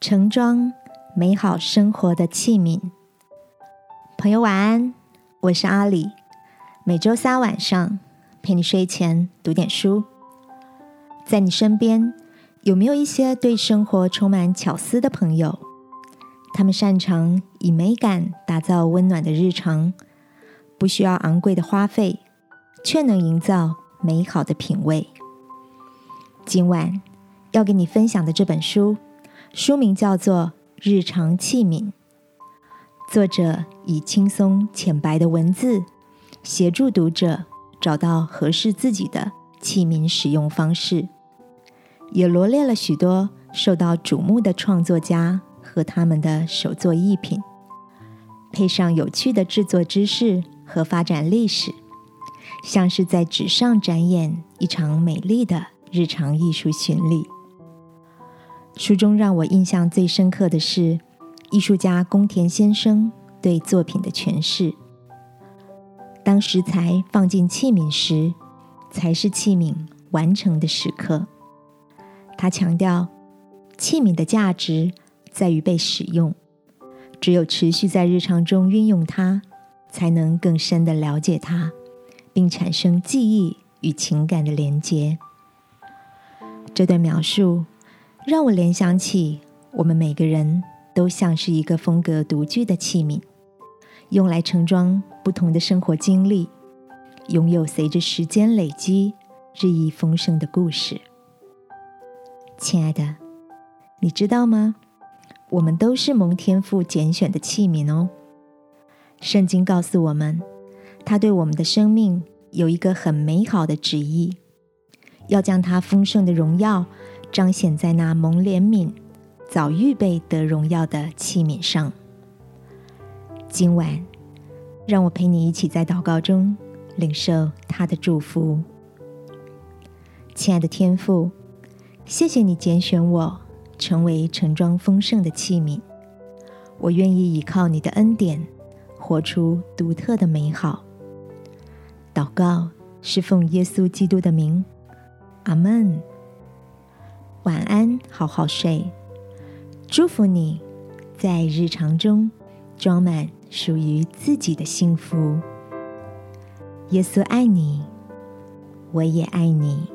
盛装美好生活的器皿。朋友晚安，我是阿里。每周三晚上陪你睡前读点书。在你身边有没有一些对生活充满巧思的朋友？他们擅长以美感打造温暖的日常，不需要昂贵的花费，却能营造美好的品味。今晚要给你分享的这本书，书名叫做《日常器皿》。作者以轻松浅白的文字，协助读者找到合适自己的器皿使用方式，也罗列了许多受到瞩目的创作家和他们的手作艺品，配上有趣的制作知识和发展历史，像是在纸上展演一场美丽的日常艺术巡礼。书中让我印象最深刻的是。艺术家宫田先生对作品的诠释：当食材放进器皿时，才是器皿完成的时刻。他强调，器皿的价值在于被使用，只有持续在日常中运用它，才能更深的了解它，并产生记忆与情感的连结。这段描述让我联想起我们每个人。都像是一个风格独具的器皿，用来盛装不同的生活经历，拥有随着时间累积日益丰盛的故事。亲爱的，你知道吗？我们都是蒙天赋拣选的器皿哦。圣经告诉我们，他对我们的生命有一个很美好的旨意，要将他丰盛的荣耀彰显在那蒙怜悯。早预备得荣耀的器皿上。今晚，让我陪你一起在祷告中领受他的祝福。亲爱的天父，谢谢你拣选我成为盛装丰盛的器皿。我愿意依靠你的恩典，活出独特的美好。祷告是奉耶稣基督的名，阿门。晚安，好好睡。祝福你，在日常中装满属于自己的幸福。耶稣爱你，我也爱你。